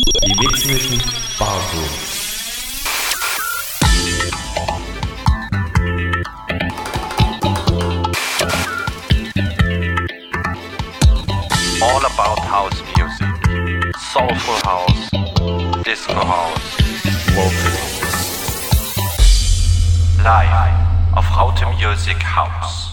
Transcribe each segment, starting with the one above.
Die Barroom. all about house music. Soulful house, disco house, vocal house. Live auf Raute Music House.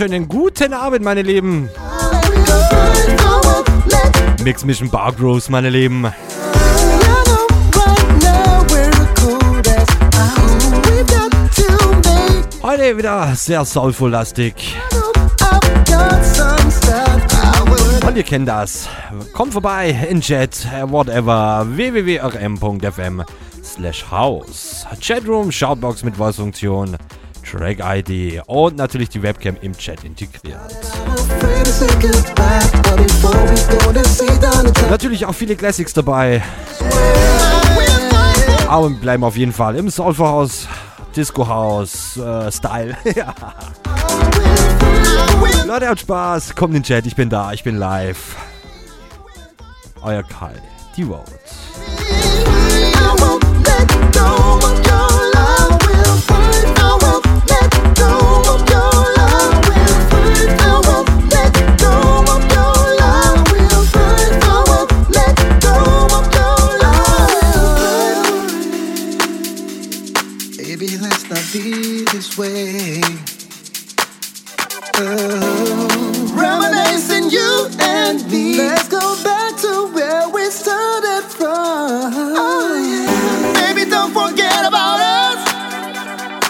Wunderschönen guten Abend, meine Lieben. Mix Mission Bargrows, meine Lieben. Heute wieder sehr soulful-lastig. Und ihr kennt das. Kommt vorbei in Chat, whatever, www.rm.fm slash house. Chatroom, Shoutbox mit Voice-Funktion. Track-ID und natürlich die Webcam im Chat integriert. Natürlich auch viele Classics dabei. Aber wir bleiben auf jeden Fall im Soulful-Haus, Disco-Haus, äh, Style. Leute, habt Spaß, kommt in den Chat, ich bin da, ich bin live. Euer Kai, die Road.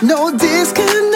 No disconnect.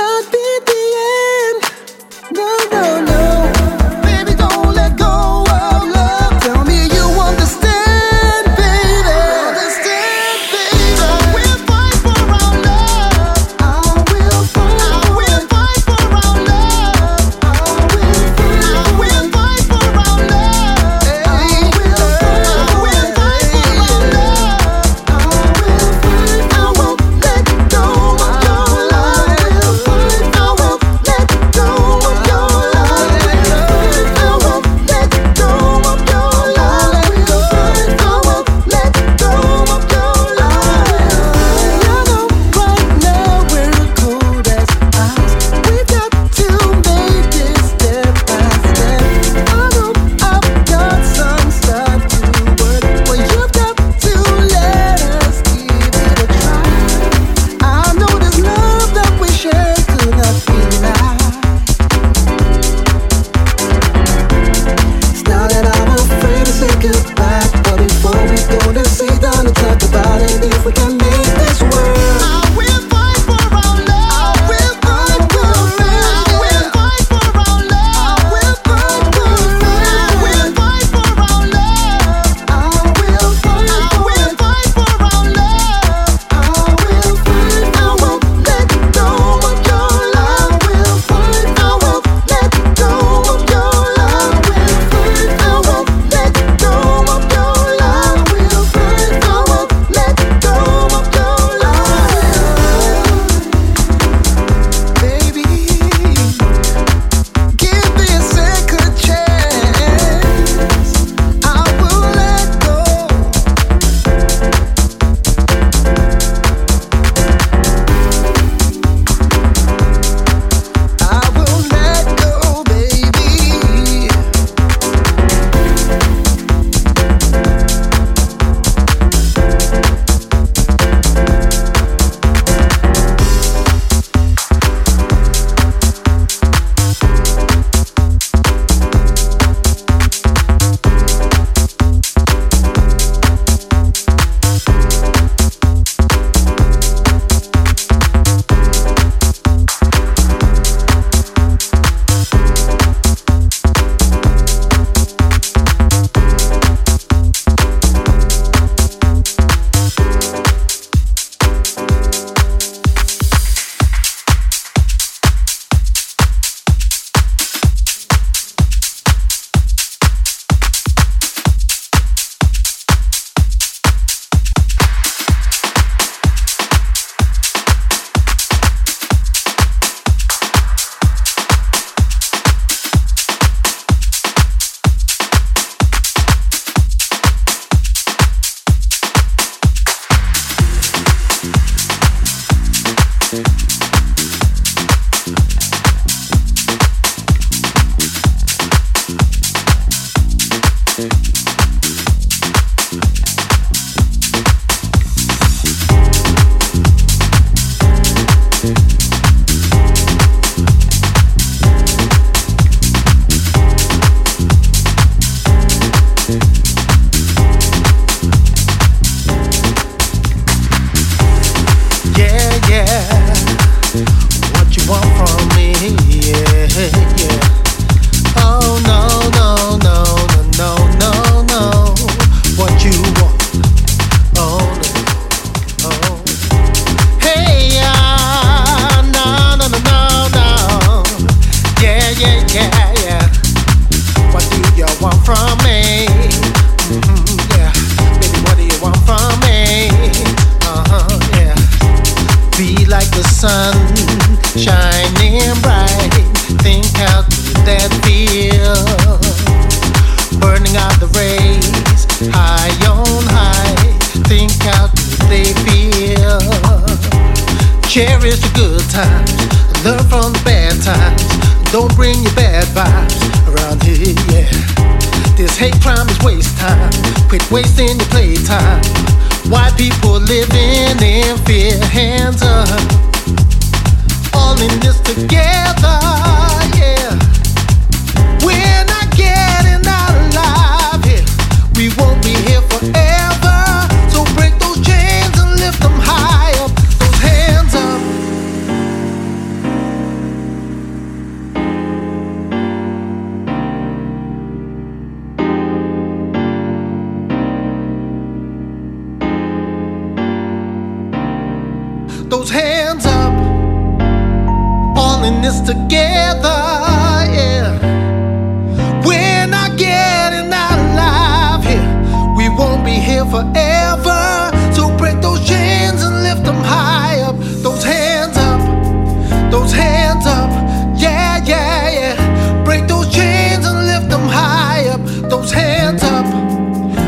those hands up,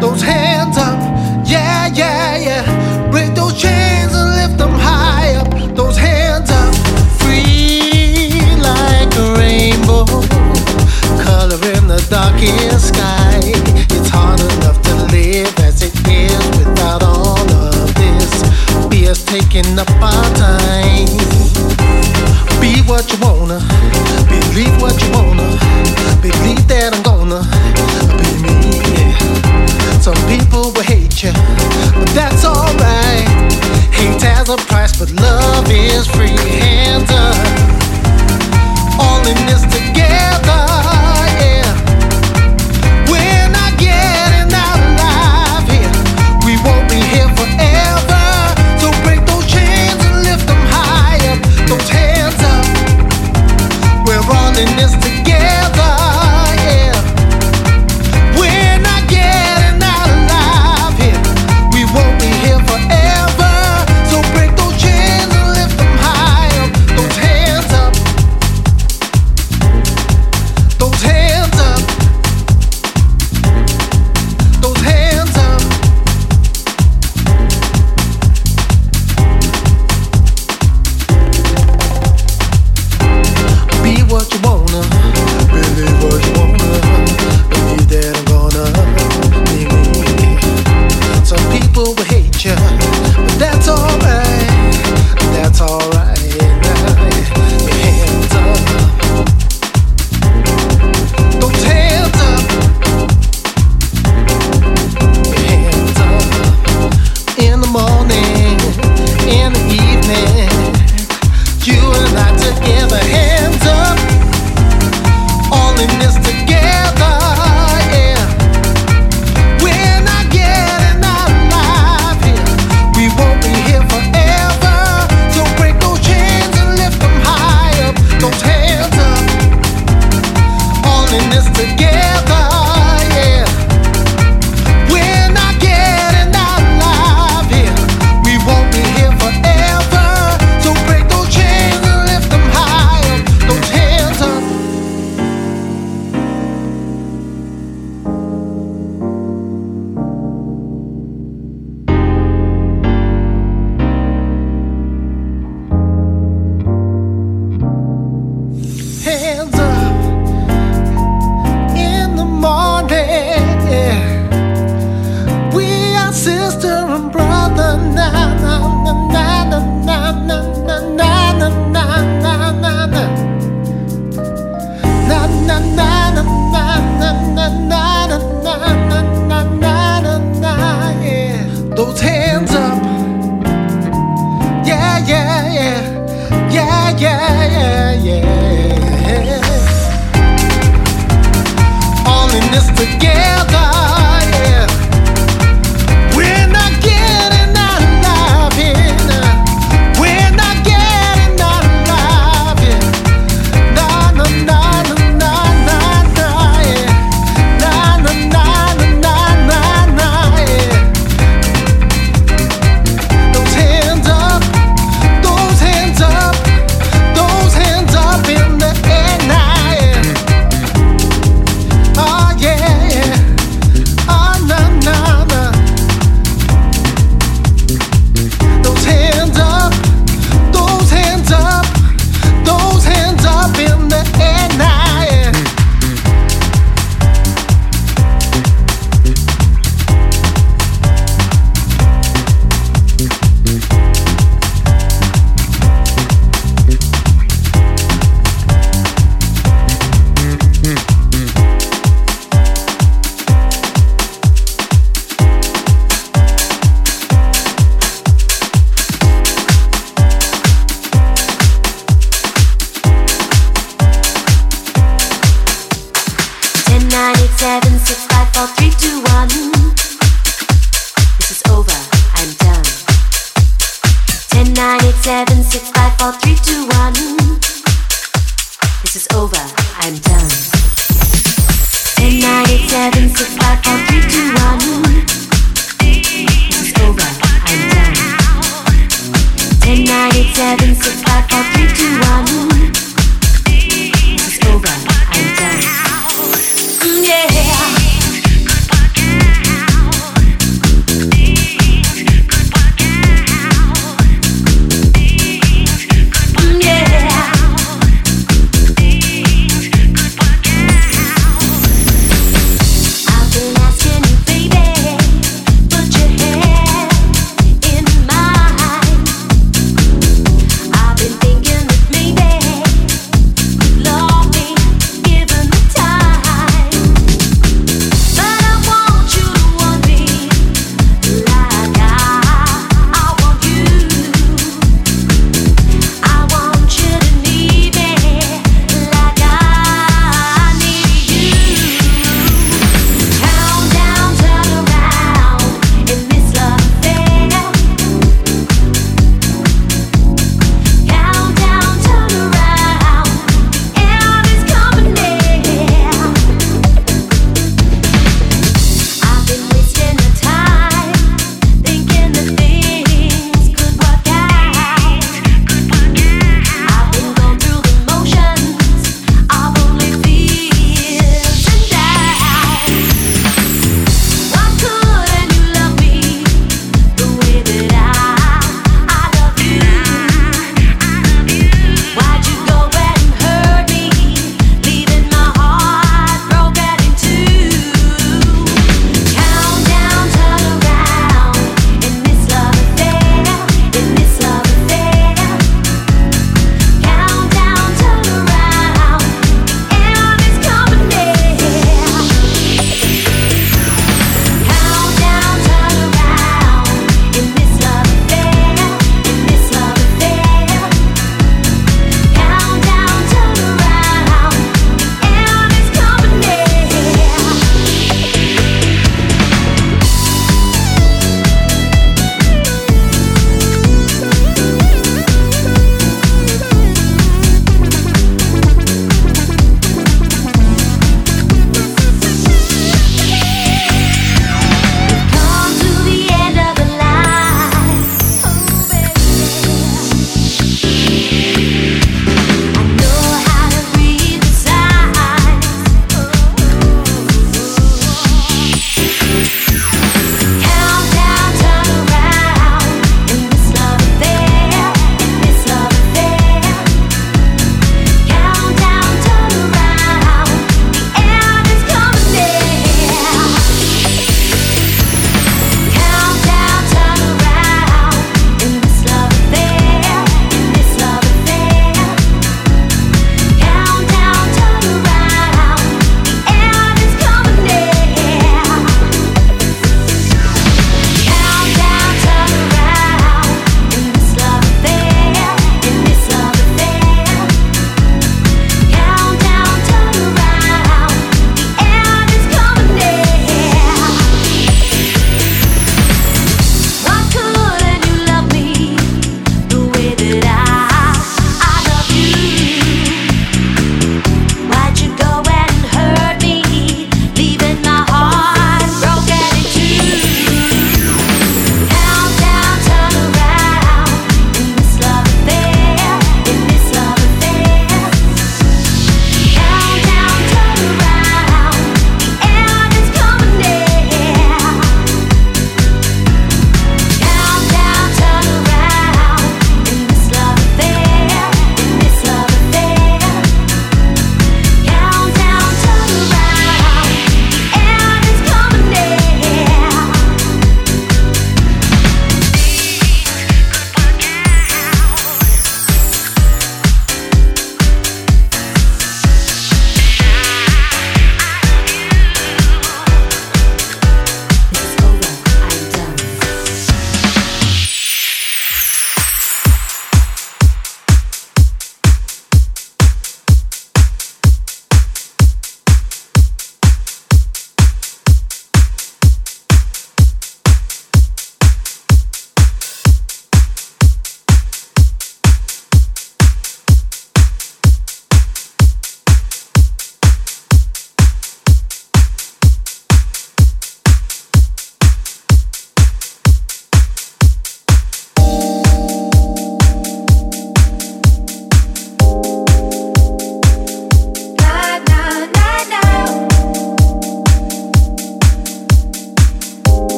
those hands up. Yeah, yeah, yeah. Break those chains and lift them high up, those hands up. Free like a rainbow, color in the darkest sky. It's hard enough to live as it is without all of this. BS taking up our time. Be what you wanna, believe what you want His free hands up. All in this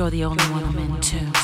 You're the only one I'm to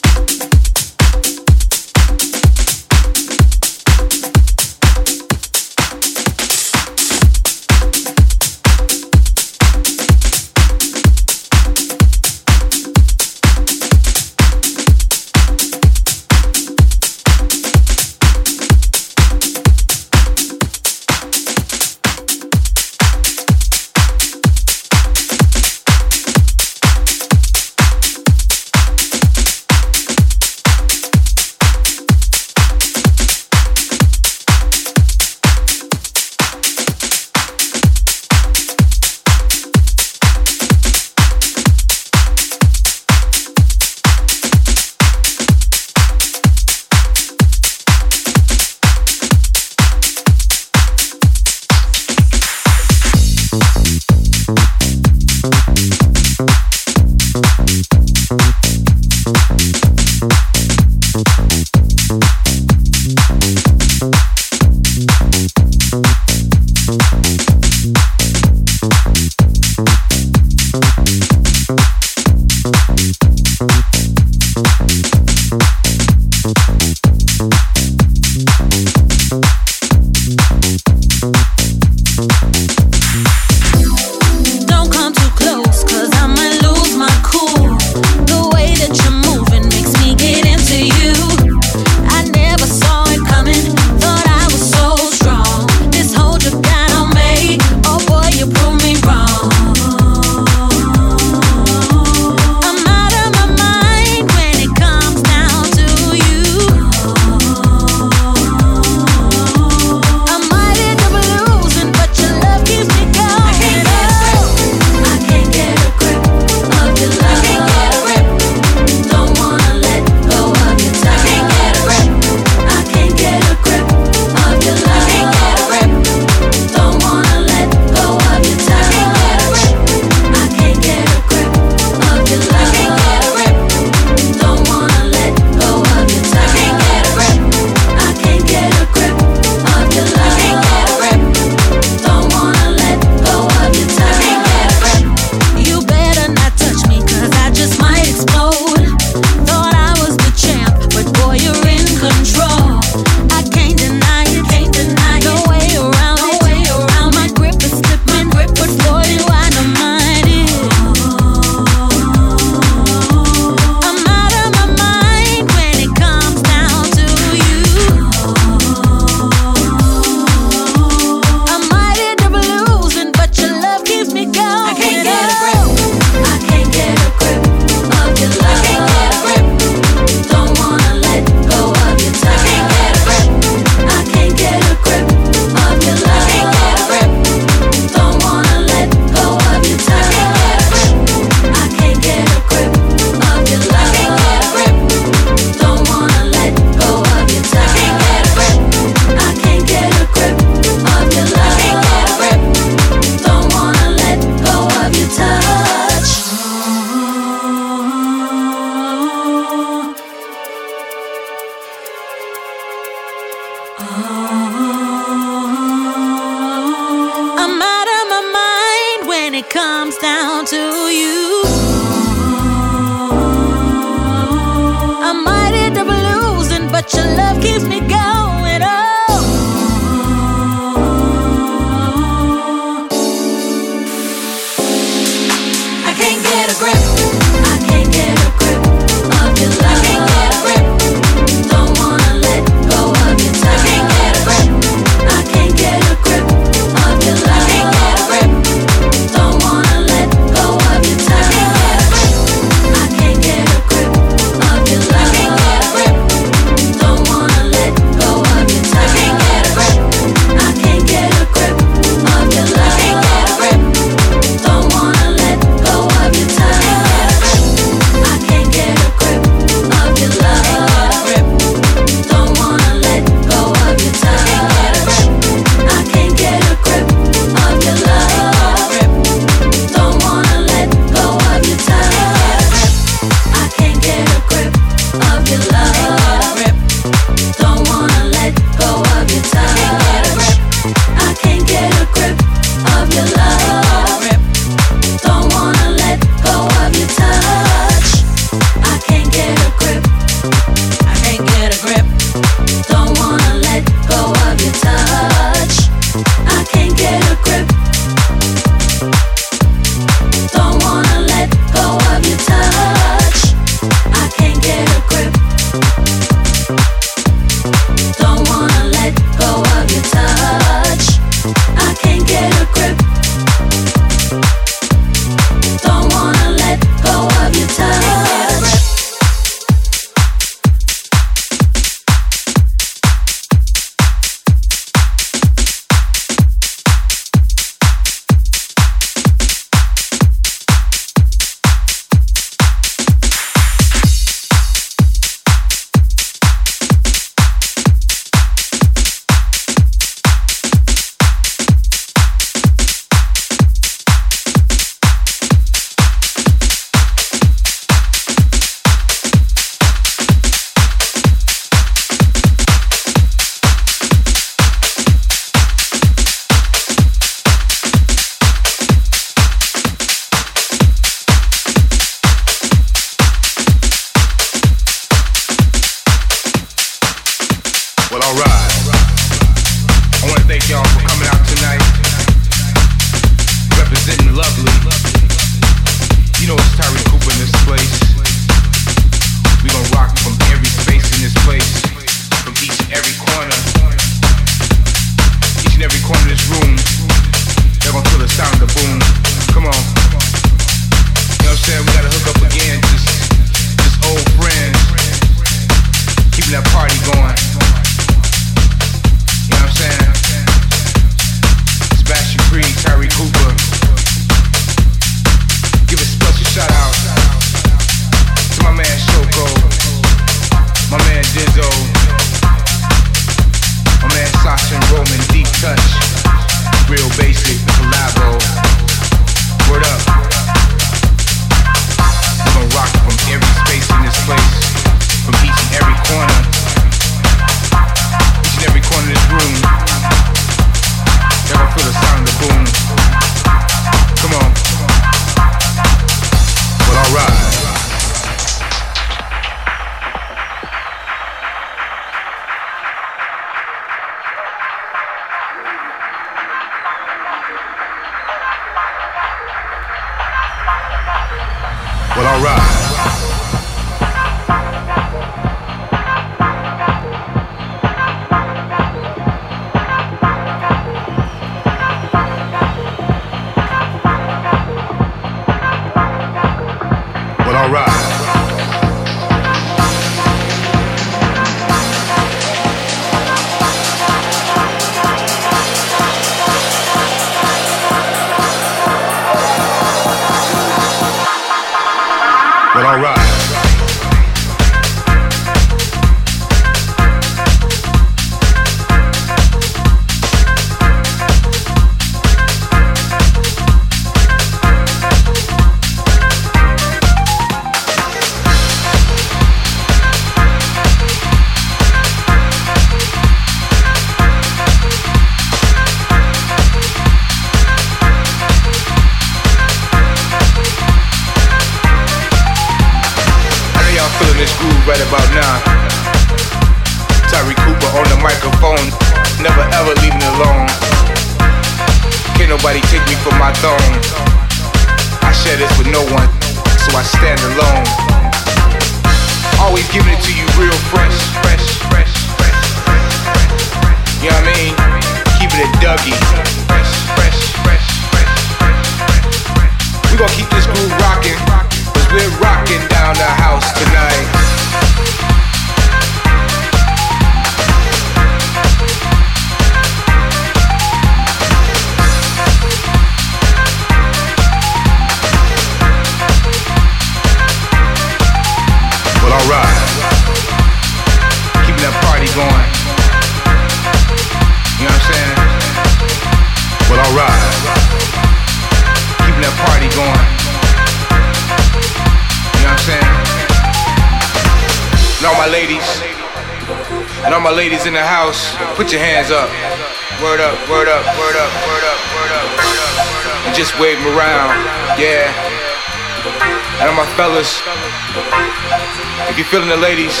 the ladies,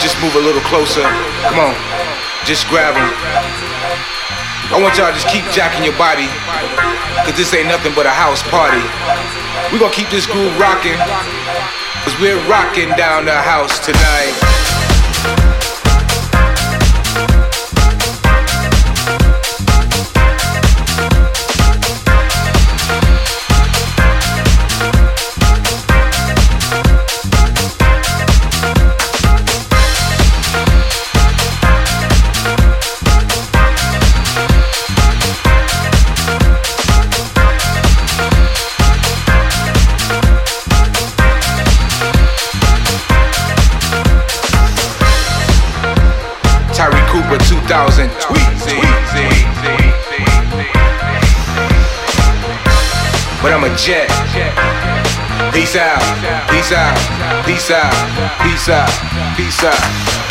just move a little closer. Come on, just grab them. I want y'all to just keep jacking your body, cause this ain't nothing but a house party. we gonna keep this groove rocking, cause we're rocking down the house tonight. Jet. Peace out, peace out, peace out, peace out, peace out.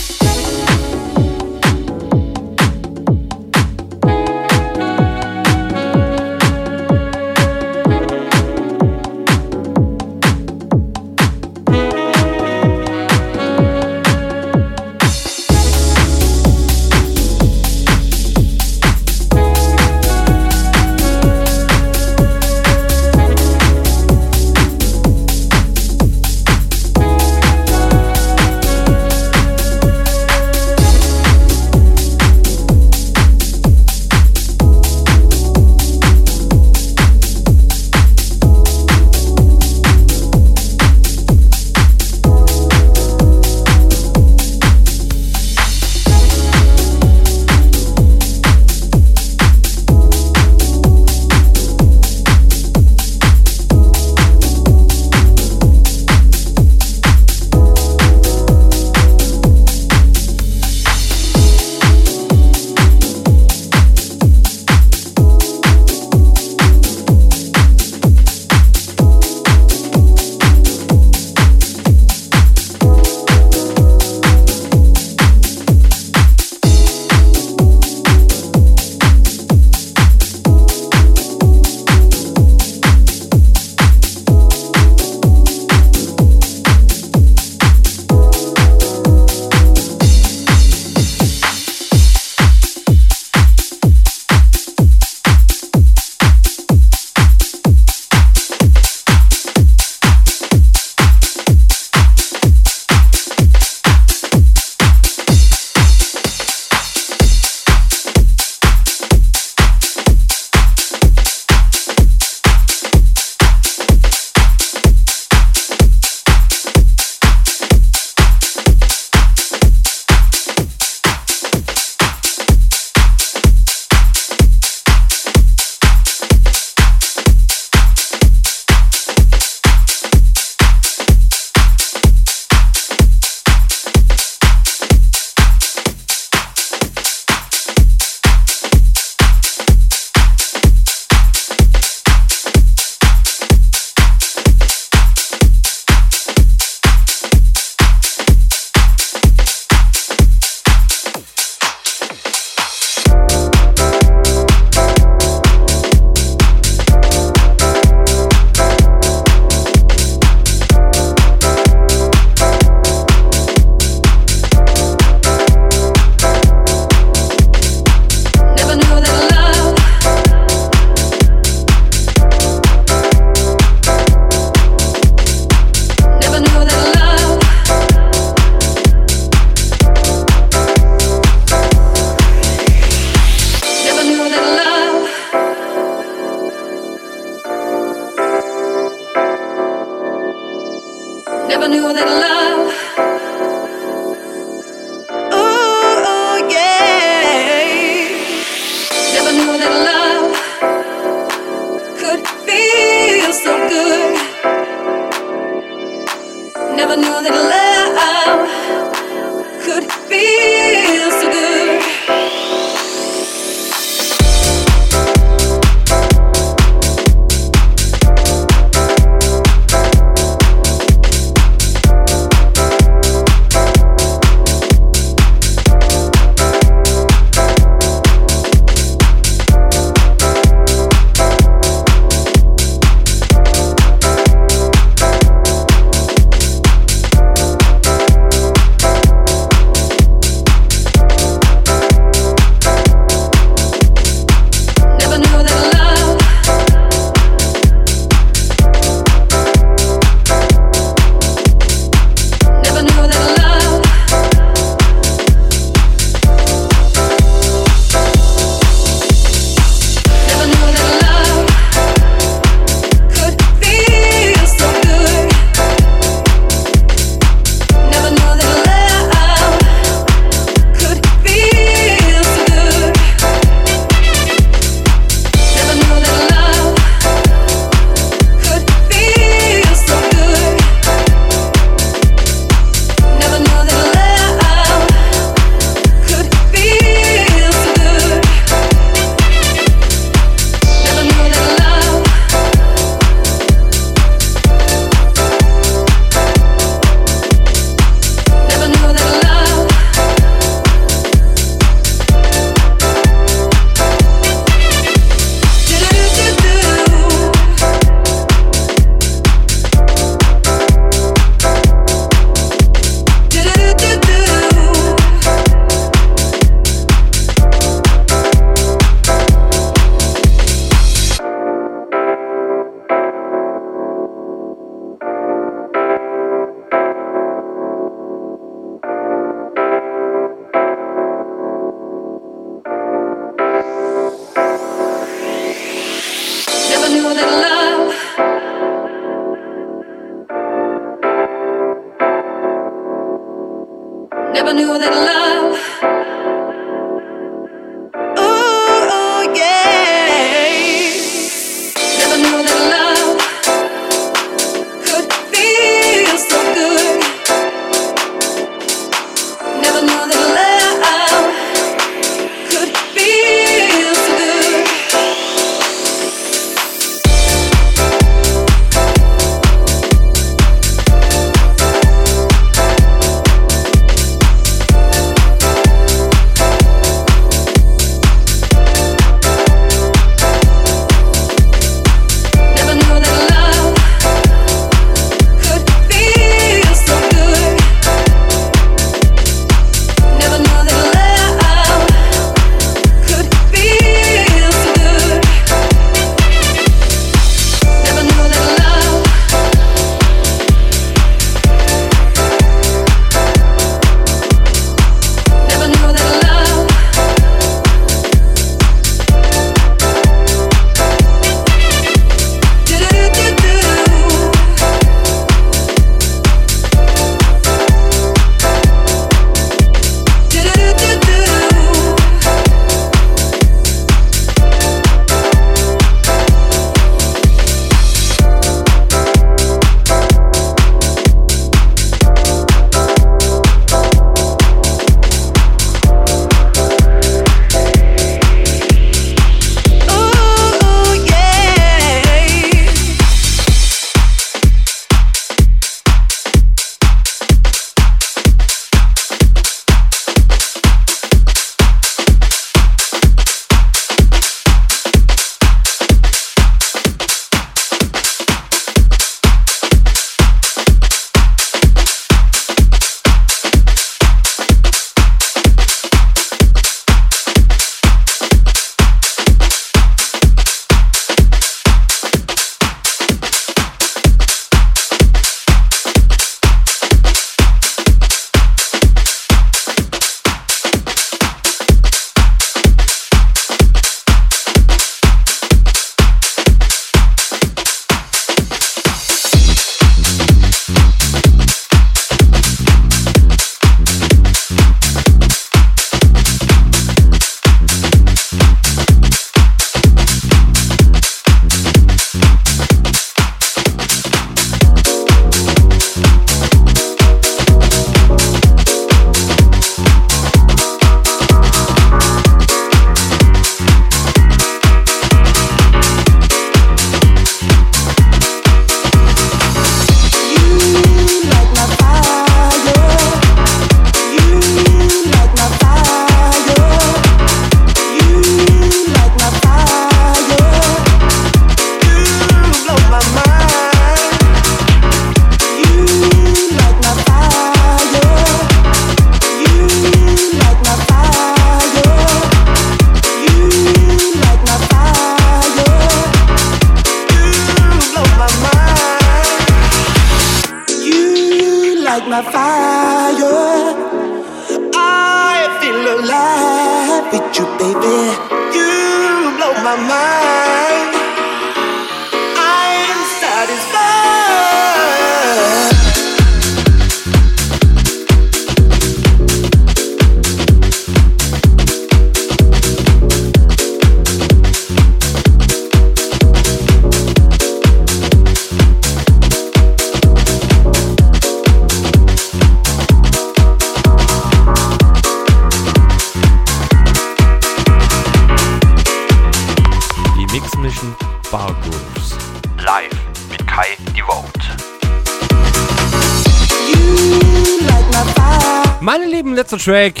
Track.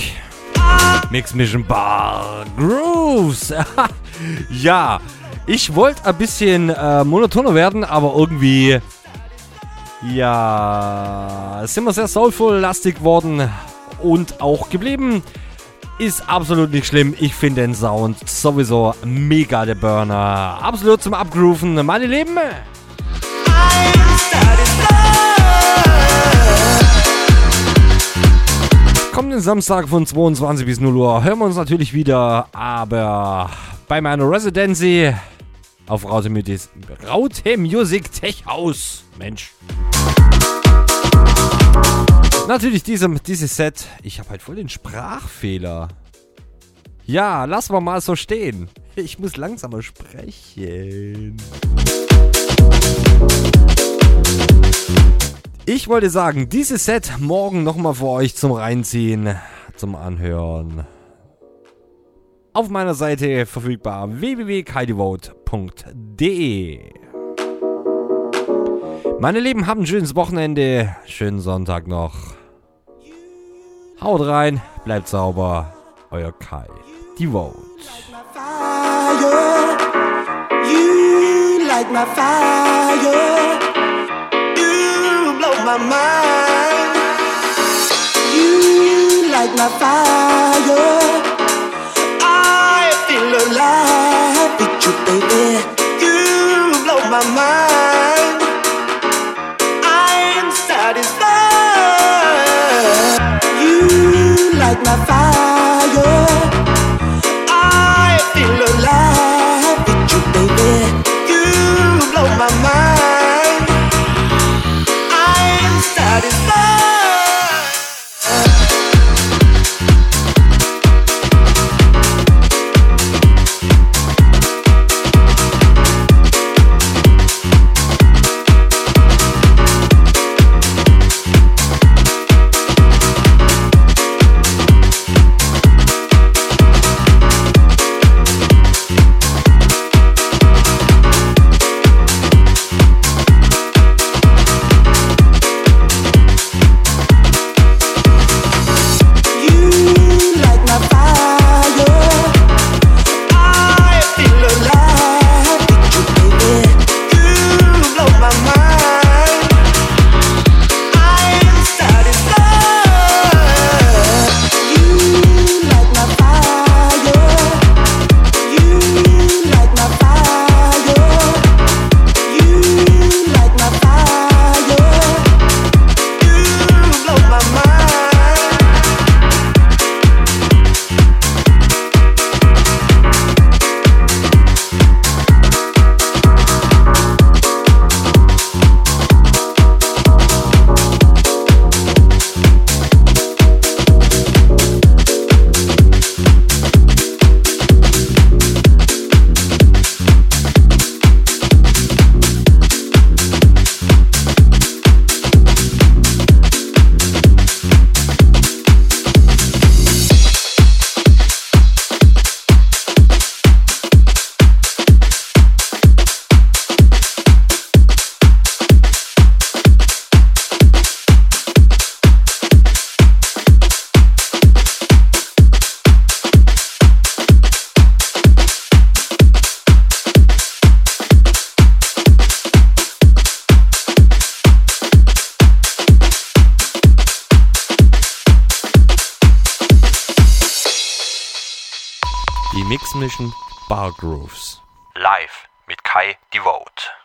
Mix Mission Bar Grooves. ja, ich wollte ein bisschen äh, monotoner werden, aber irgendwie. Ja, sind wir sehr soulful-lastig worden und auch geblieben. Ist absolut nicht schlimm. Ich finde den Sound sowieso mega der Burner. Absolut zum Abgrooven. Meine Lieben. Kommenden Samstag von 22 bis 0 Uhr hören wir uns natürlich wieder, aber bei meiner Residency auf Raute, Raute Music Tech House. Mensch. Natürlich diese, dieses Set. Ich habe halt voll den Sprachfehler. Ja, lassen wir mal so stehen. Ich muss langsamer sprechen. Ich wollte sagen, dieses Set morgen nochmal für euch zum Reinziehen, zum Anhören. Auf meiner Seite verfügbar www.kaidevote.de Meine Lieben, habt ein schönes Wochenende, schönen Sonntag noch. Haut rein, bleibt sauber, euer Kai. Fire. You light my fire. My mind. You light my fire. I feel alive with you, baby. You blow my mind. I'm satisfied. You light my fire. Die Mix Mission Bar Grooves. Live mit Kai Devote.